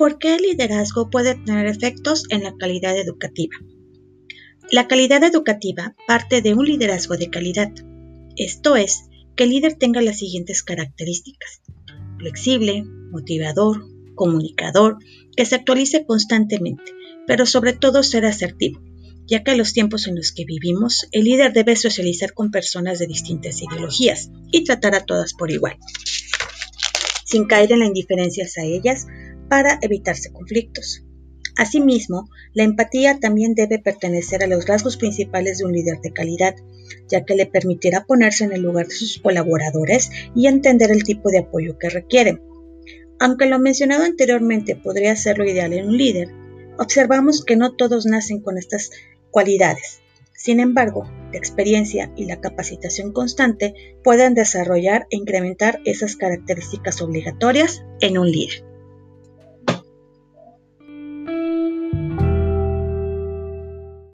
¿Por qué el liderazgo puede tener efectos en la calidad educativa? La calidad educativa parte de un liderazgo de calidad. Esto es, que el líder tenga las siguientes características. Flexible, motivador, comunicador, que se actualice constantemente, pero sobre todo ser asertivo, ya que en los tiempos en los que vivimos, el líder debe socializar con personas de distintas ideologías y tratar a todas por igual, sin caer en la indiferencia a ellas para evitarse conflictos. Asimismo, la empatía también debe pertenecer a los rasgos principales de un líder de calidad, ya que le permitirá ponerse en el lugar de sus colaboradores y entender el tipo de apoyo que requieren. Aunque lo mencionado anteriormente podría ser lo ideal en un líder, observamos que no todos nacen con estas cualidades. Sin embargo, la experiencia y la capacitación constante pueden desarrollar e incrementar esas características obligatorias en un líder.